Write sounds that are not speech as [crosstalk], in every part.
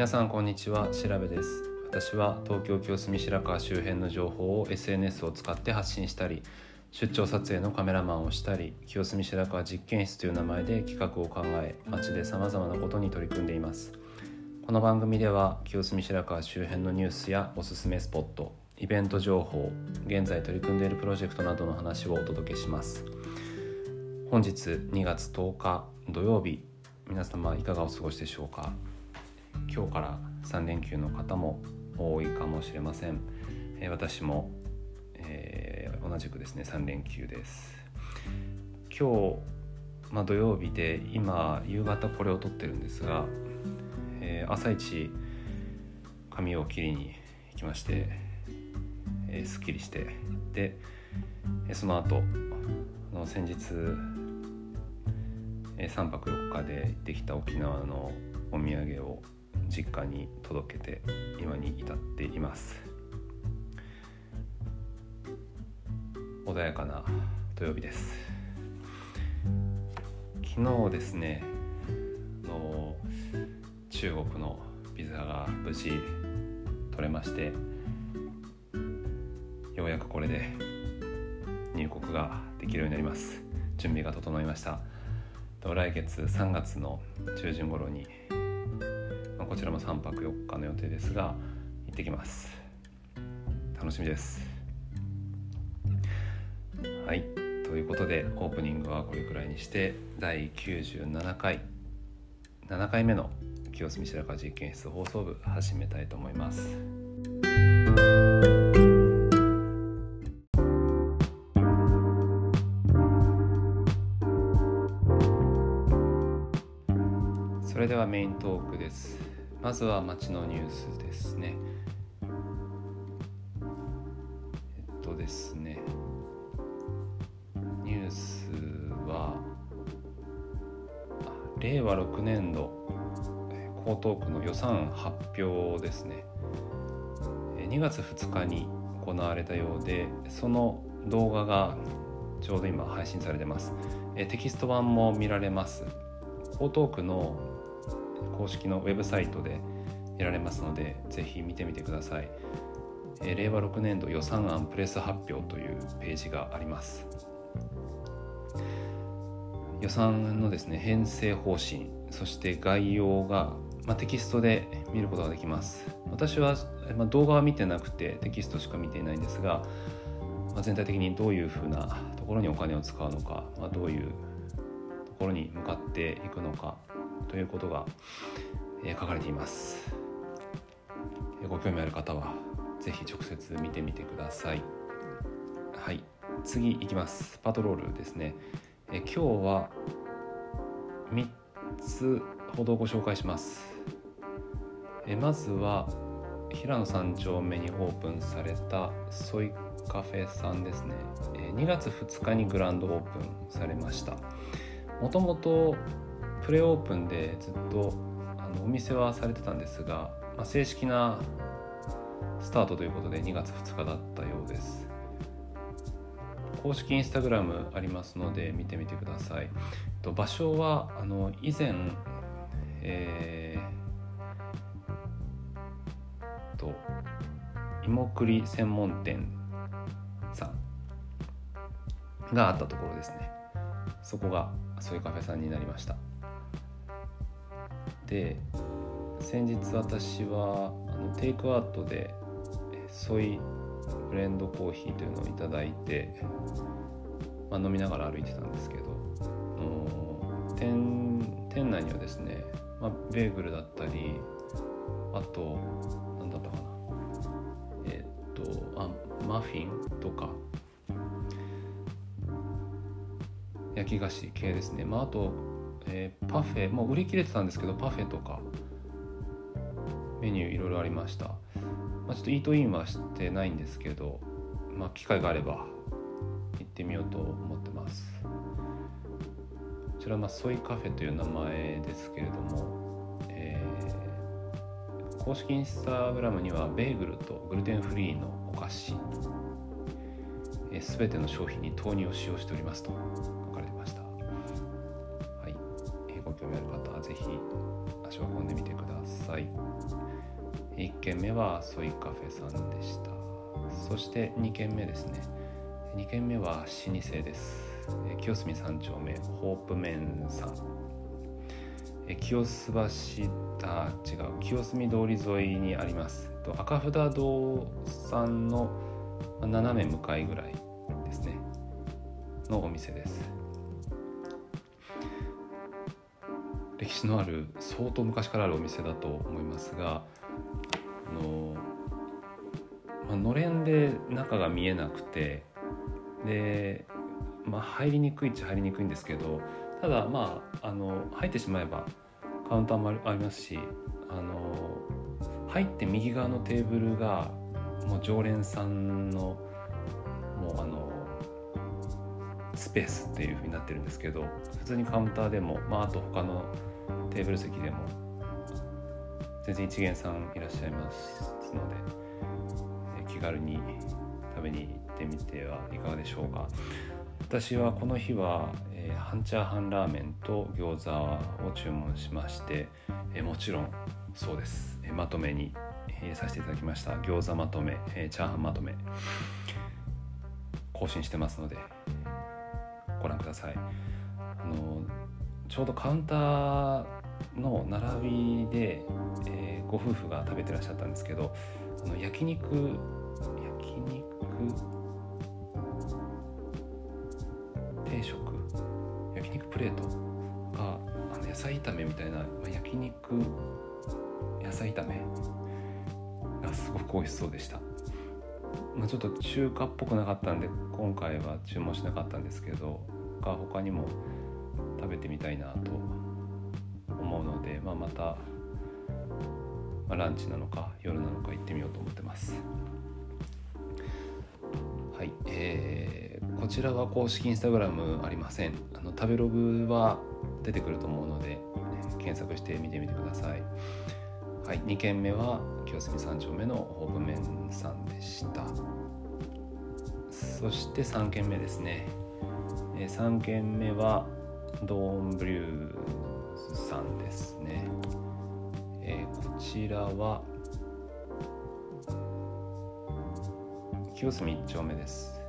皆さんこんにちは。調べです。私は東京清澄白河周辺の情報を SNS を使って発信したり出張撮影のカメラマンをしたり清澄白河実験室という名前で企画を考え街でさまざまなことに取り組んでいます。この番組では清澄白河周辺のニュースやおすすめスポットイベント情報現在取り組んでいるプロジェクトなどの話をお届けします。本日2月10日土曜日皆様いかがお過ごしでしょうか？今日から3連休の方も多いかもしれません、え私も、えー、同じくですね3連休です。今日、まあ、土曜日で今夕方これを撮ってるんですが、えー、朝一髪を切りに行きまして、えー、すっきりしてでその後の先日3泊4日で行ってきた沖縄のお土産を実家に届けて今に至っています。穏やかな土曜日です。昨日ですねの中国のビザが無事取れましてようやくこれで入国ができるようになります。準備が整いました。来月3月の中旬頃にこちらも3泊4日の予定ですが行ってきます。楽しみです。はい。ということでオープニングはこれくらいにして第97回7回目の清澄白河実験室放送部始めたいと思います。それではメイントークです。まずは街のニュースですね。えっとですね。ニュースは令和6年度江東区の予算発表ですね。2月2日に行われたようでその動画がちょうど今配信されてます。テキスト版も見られます。江東区の公式のウェブサイトで得られますのでぜひ見てみてください、えー、令和6年度予算案プレス発表というページがあります。予算のですね編成方針そして概要が、まあ、テキストで見ることができます。私は、まあ、動画は見てなくてテキストしか見ていないんですが、まあ、全体的にどういうふうなところにお金を使うのか、まあ、どういうところに向かっていくのかということが、えー、書かれています。ご興味ある方は是非直接見てみてください。はい、次いきます。パトロールですね。え今日は3つほどご紹介します。えまずは平野三丁目にオープンされたソイカフェさんですね。2月2日にグランドオープンされました。もともとプレオープンでずっとあのお店はされてたんですが、まあ、正式なスタートということで2月2日だったようです。公式インスタグラムありますので見てみてください。場所はあの以前えー、と芋栗専門店さんがあったところですね。そこがそういうカフェさんになりました。で先日私はあのテイクアウトでソイブレンドコーヒーというのを頂いて、まあ、飲みながら歩いてたんですけど店店内にはですね、まあ、ベーグルだったりあと何だったかな。えっ、とあマフィンとか。焼き菓子系ですね、まあ、あとえー、パフェもう売り切れてたんですけどパフェとかメニューいろいろありました、まあ、ちょっとイートインはしてないんですけど、まあ、機会があれば行ってみようと思ってます。こちらまあソイカフェという名前ですけれども、えー、公式インスタグラムにはベーグルとグルテンフリーのお菓子すべ、ての商品に豆乳を使用しておりますとご興味ある方は是非足を運んでみてください。1軒目はソイカフェさんでした。そして2軒目ですね。2軒目は老舗です。清澄三丁目ホープメンさん。清洲橋あ違う清澄通り沿いにあります。赤札堂さんの斜め向かいぐらいですね。のお店です。歴史のある相当昔からあるお店だと思いますがあの、まあのれんで中が見えなくてで、まあ、入りにくいっちゃ入りにくいんですけどただまああの入ってしまえばカウンターもありますしあの入って右側のテーブルがもう常連さんのもうあのスペースっていう風になってるんですけど普通にカウンターでも、まあ、あと他のテーブル席でも全然一元さんいらっしゃいますので気軽に食べに行ってみてはいかがでしょうか。私はこの日は、えー、半チャーハンラーメンと餃子を注文しまして、えー、もちろんそうです、えー、まとめに入れさせていただきました。餃子まとめ、え、チャーハンまとめ更新してますのでご覧ください。あのちょうどカウンターの並びで、えー、ご夫婦が食べてらっしゃったんですけどあの焼肉焼肉定食焼肉プレートがあの野菜炒めみたいな、まあ、焼肉野菜炒めがすごく美味しそうでした、まあ、ちょっと中華っぽくなかったんで今回は注文しなかったんですけど他他にも食べてみたいなとうので、まあ、また、まあ、ランチなのか夜なのか行ってみようと思ってます。はい、えー、こちらは公式インスタグラムありません。あの食べログは出てくると思うので検索してみてみてください。はい2軒目は清澄三丁目のホープメンさんでした。そして3軒目ですね。え3軒目はドーンブリュー。さんですね、えー、こちらは清澄1丁目です、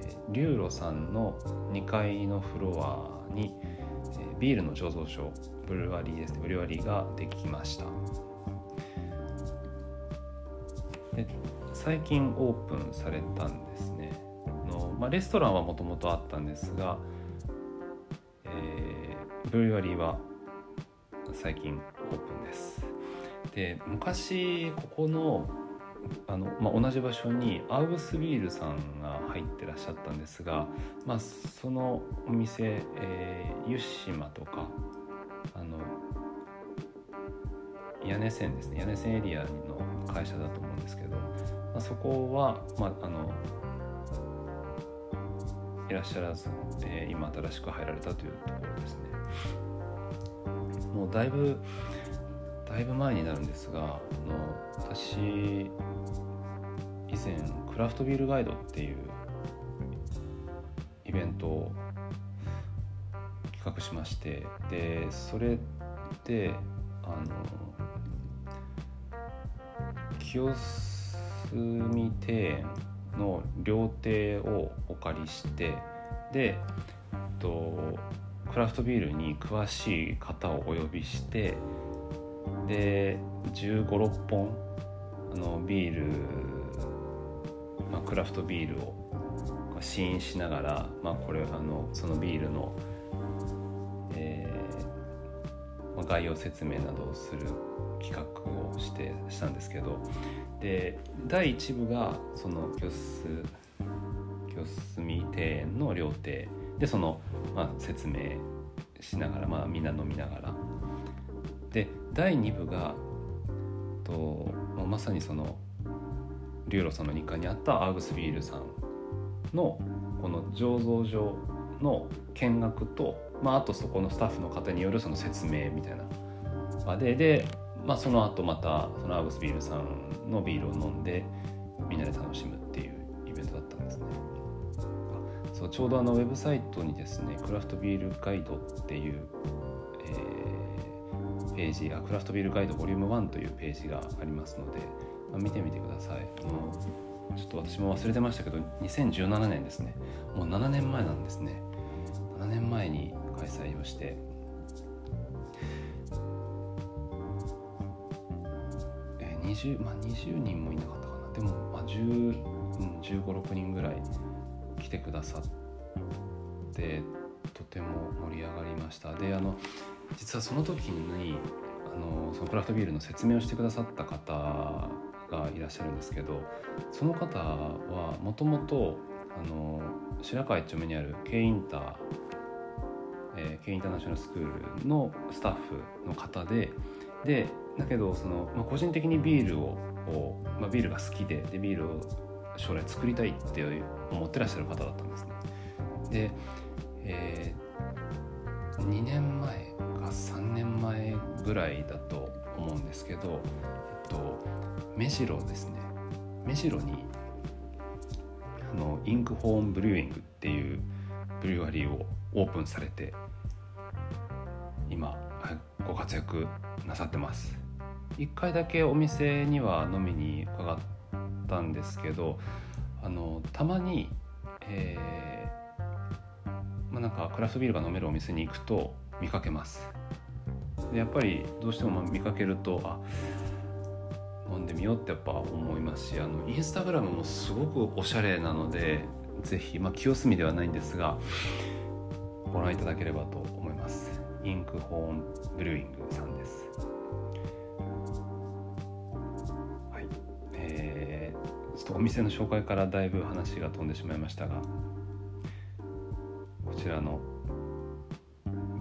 えー、リューロさんの2階のフロアに、えー、ビールの醸造所ブルワリーですね。ブルワリーができました。で最近オープンされたんですね。の、まあ、レストランはもともとあったんですが、えー、ブルワリーは最近オープンです。で昔ここのあの、まあ、同じ場所にアウグスビールさんが入ってらっしゃったんですが、まあ、そのお店、えー、湯島とかあの屋根線ですね。屋根線エリアの会社だと思うんですけど、まあ、そこは、まあ、あのいらっしゃらず、えー、今新しく入られたというところですね。もうだいぶだいぶ前になるんですがあの私以前クラフトビールガイドっていうイベントを企画しましてでそれであの清澄庭園の料亭をお借りしてでえっとクラフトビールに詳しい方をお呼びしてで1 5 6本あのビールまあ、クラフトビールを試飲しながら、まあ、これあのそのビールの、えーまあ、概要説明などをする企画をしてしたんですけどで第1部がその清須清澄庭園の料亭。でその、まあ、説明しながら、まあ、みんな飲みながら。で第2部がと、まあ、まさにそのリューロさんの日課にあったアーグスビールさんのこの醸造所の見学と、まあ、あとそこのスタッフの方によるその説明みたいな場でで、まあ、その後またそのアーグスビールさんのビールを飲んでみんなで楽しむ。そうちょうどあのウェブサイトにですねクラフトビールガイドっていう、えページあクラフトビールガイドボリューム1というページがありますので、まあ、見てみてください。あのちょっと私も忘れてましたけど2017年ですね。もう7年前なんですね。7年前に開催をして。えー、20, まあ、20人もいなかったかな。でも、まあ、10、うん、1 5 6人ぐらいてくださってとても盛り上がりました。であの実はその時にあのそのクラフトビールの説明をしてくださった方がいらっしゃるんですけどその方はもともと白河一丁目にある K インター、えー、K インターナショナルスクールのスタッフの方ででだけどその、まあ、個人的にビールをまあ、ビールが好きででビールを将来作りたいって思ってらっしゃる方だったんですね。で、えー、2年前か3年前ぐらいだと思うんですけど、えっと、目白ですね目白にあのインクホーンブリューイングっていうブリュワリーをオープンされて今ご活躍なさってます1回だけお店には飲みに伺ったんですけどあのたまに、えー、まあ、なんかクラフトビールが飲めるお店に行くと見かけます。でやっぱりどうしても見かけるとあ飲んでみようってやっぱ思いますしあのインスタグラムもすごくおしゃれなので是非、まあ、清澄ではないんですがご覧いただければと思います。インクホーンブリューイングさんです。っとお店の紹介からだいぶ話が飛んでしまいましたがこちらの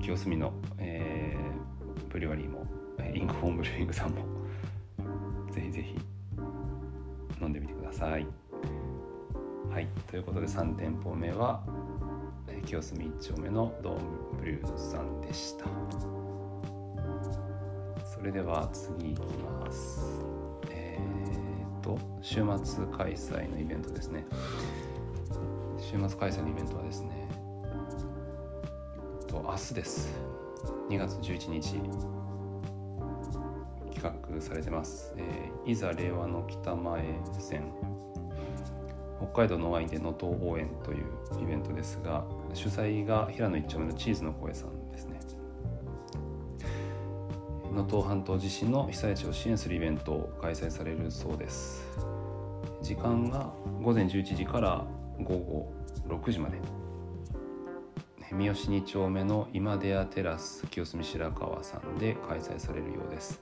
清澄の、えー、ブリュワリーもインクホーンブリューイングさんもぜひぜひ飲んでみてください。はい、ということで3店舗目は清澄1丁目のドームブリューさんでした。それでは次いきます。週末開催のイベントですね。週末開催のイベントはですね、と明日です。2月11日企画されてます、えー、いざ令和の北前線北海道のワインで能登応援というイベントですが主催が平野一丁目のチーズの声さんですね能登半島地震の被災地を支援するイベントを開催されるそうです時間が午前11時から午後6時まで三好2丁目の今出屋テラス清澄白河さんで開催されるようです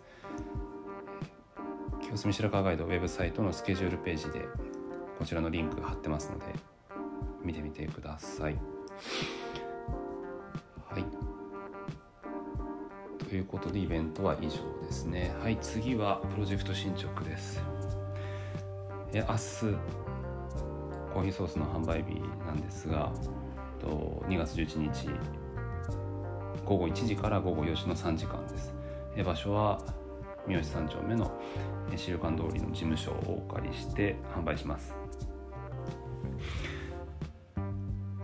清澄白河ガイドウェブサイトのスケジュールページでこちらのリンク貼ってますので見てみてください。はい。ということでイベントは以上ですね。はい、次はプロジェクト進捗です。え明日コーヒーソースの販売日なんですが、と2月11日午後1時から午後4時の3時間です。え場所は三好三丁目の資料館通りの事務所をお借りして販売します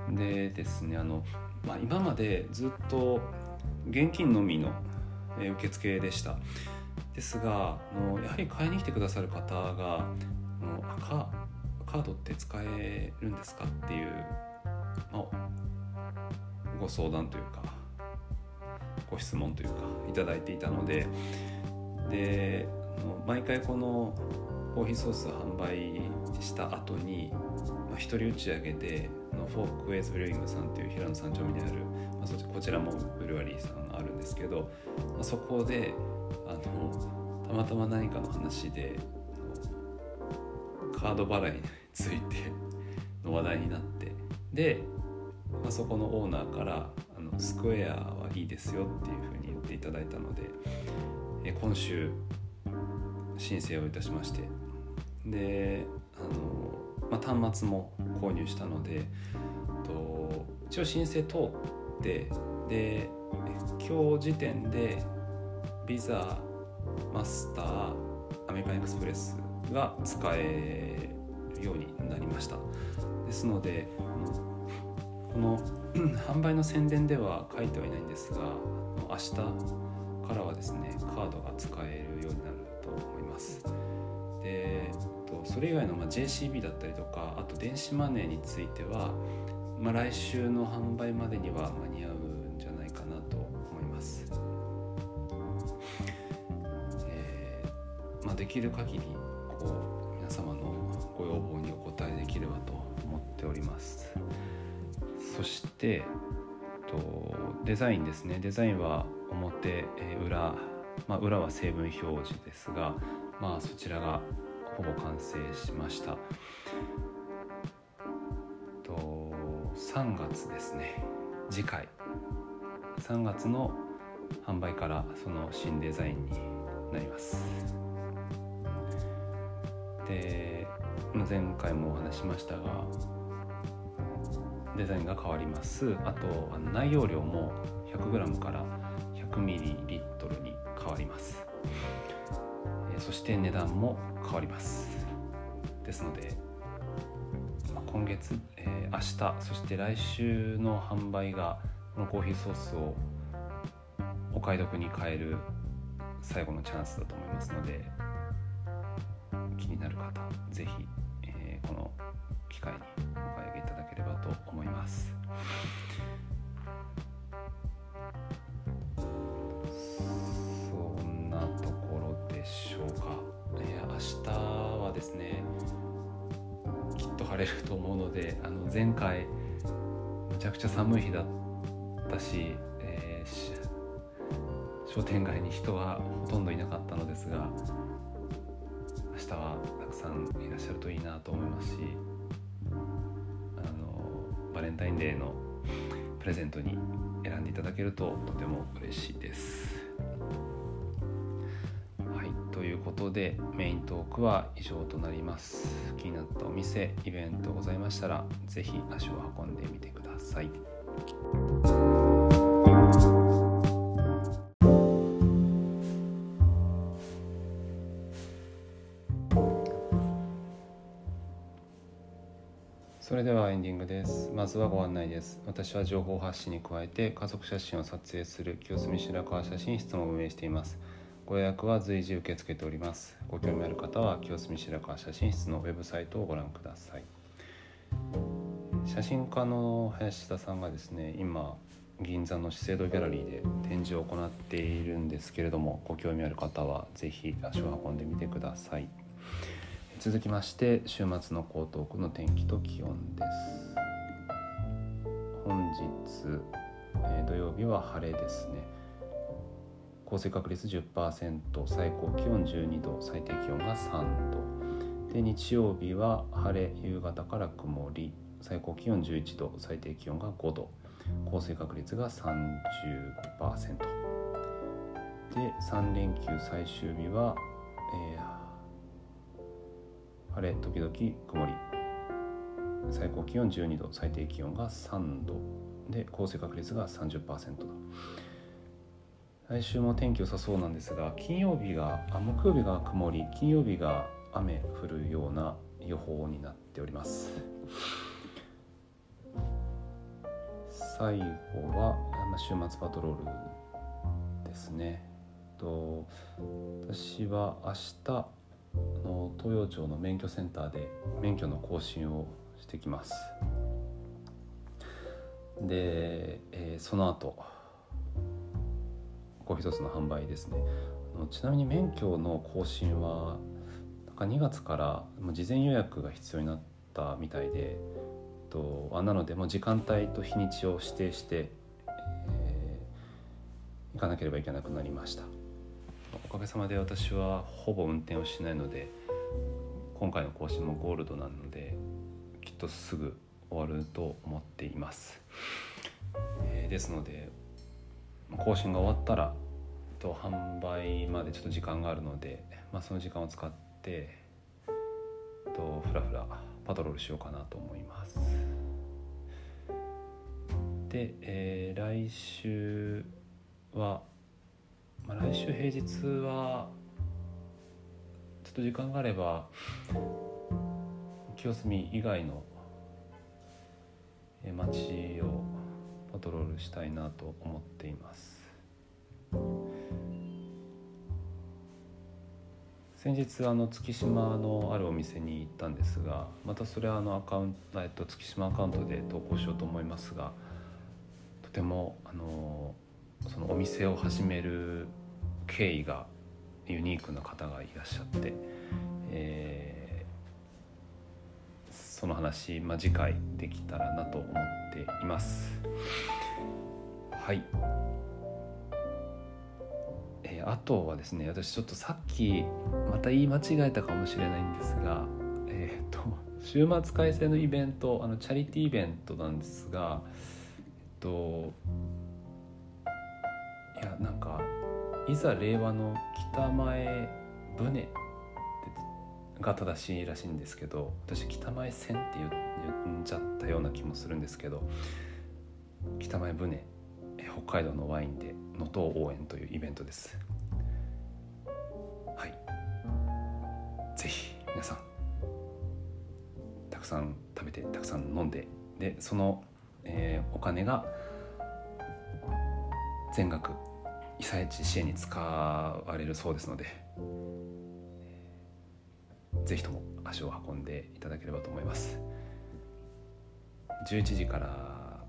でですねあの、まあ、今までずっと現金のみの受付でした。ですがのやはり買いに来てくださる方がのカカードって使えるんですかっていう、ま、ご相談というかご質問というかいただいていたのでで毎回このコーヒーソース販売した後に、まあ、一人打ち上げで Folkways Brewing さんという平野三丁目にある、まあ、そこちらもブルワリーさんあるんですけど、まあ、そこであのたまたま何かの話でカード払いについて [laughs] の話題になってで、まあ、そこのオーナーからあのスクエアはいいですよっていうふうに言っていただいたのでえ今週申請をいたしましてであの、まあ、端末も購入したのでと一応申請通ってで今日時点でビザマスターアメリカンエクスプレスが使えるようになりました。ですのでこの [clears throat] 販売の宣伝では書いてはいないんですが明日からはですねカードが使えるようになると思います。でそれ以外の JCB だったりとかあと電子マネーについては、まあ、来週の販売までには間に合うできる限りこう皆様のご要望にお応えできればと思っております。そしてとデザインですね。デザインは表、え裏、まあ、裏は成分表示ですが、まあ、そちらがほぼ完成しました。と3月ですね。次回。3月の販売からその新デザインになります。で前回もお話しましたがデザインが変わります。あと内容量も 100g から 100ml に変わります。そして値段も変わります。ですので今月、えー、明日そして来週の販売がこのコーヒーソースをお買い得に買える最後のチャンスだと思いますので明日はですねきっと晴れると思うのであの前回めちゃくちゃ寒い日だったし、えー、商店街に人はほとんどいなかったのですが明日はたくさんいらっしゃるといいなと思いますしバレンタインデーのプレゼントに選んでいただけるととても嬉しいです。ことでメイントークは以上となります。気になったお店イベントございましたら是非足を運んでみてください。それではエンディングですまずはご案内です私は情報発信に加えて家族写真を撮影する清澄白河写真室も運営していますご予約は随時受け付けております。ご興味ある方は清澄白河写真室のウェブサイトをご覧ください。写真家の林田さんがですね今銀座の資生堂ギャラリーで展示を行っているんですけれどもご興味ある方は是非足を運んでみてください。続きまして週末の江東区の天気と気温です。本日、えー、土曜日は晴れですね降水確率10%最高気温12度最低気温が3度。で日曜日は晴れ夕方から曇り最高気温11度最低気温が5度。降水確率が30%で3連休最終日は、えー晴れ時々曇り。最高気温12度最低気温が3度。で降水確率が30%と来週も天気良さそうなんですが金曜日があ木曜日が曇り金曜日が雨降るような予報になっております。最後は週末パトロールですね。と私は明日の東洋町の免許センターで免許の更新をしてきます。で、えー、その後コーヒーソースの販売ですね。ちなみに免許の更新はなんか2月からもう事前予約が必要になったみたいでとあなのでもう時間帯と日にちを指定して、えー、行かなければいけなくなりました。おかげさまで私はほぼ運転をしないので今回の更新もゴールドなのできっとすぐ終わると思っています、えー、ですので更新が終わったらと販売までちょっと時間があるので、まあ、その時間を使ってとふらふらパトロールしようかなと思います。で、えー、来週はまあ、来週平日はちょっと時間があれば清澄以外の街をしたいなと思っています先日あの月島のあるお店に行ったんですがまたそれはあのアカウント、えっと、月島アカウントで投稿しようと思いますがとてもあのそのお店を始める経緯がユニークな方がいらっしゃって、えー、その話、まあ、次回できたらなと思っています。はい。えー、あとはですね私ちょっとさっきまた言い間違えたかもしれないんですがえっ、と週末開催のイベントあのチャリティーイベントなんですがえっといやなんかいざ令和の北前船が正しいらしいんですけど私北前線って言っちゃったような気もするんですけど北前船北海道のワインで能登応援というイベントです。はい。ぜひ皆さんたくさん食べてたくさん飲んででその、えー、お金が全額被災地支援に使われるそうですのでぜひとも足を運んでいただければと思います。11時から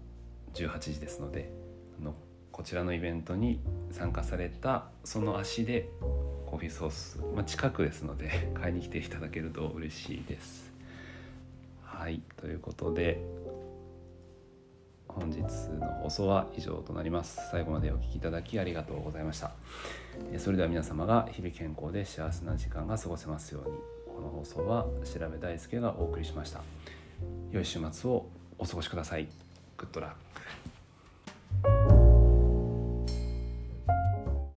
18時ですのでのこちらのイベントに参加されたその足でコーヒーソース、まあ、近くですので [laughs] 買いに来ていただけると嬉しいです。はいということで本日の放送は以上となります。最後までお聴きいただきありがとうございました。それでは皆様が日々健康で幸せな時間が過ごせますように。この放送は調べ大輔がお送りしました。良い週末をお過ごしください。グッドラック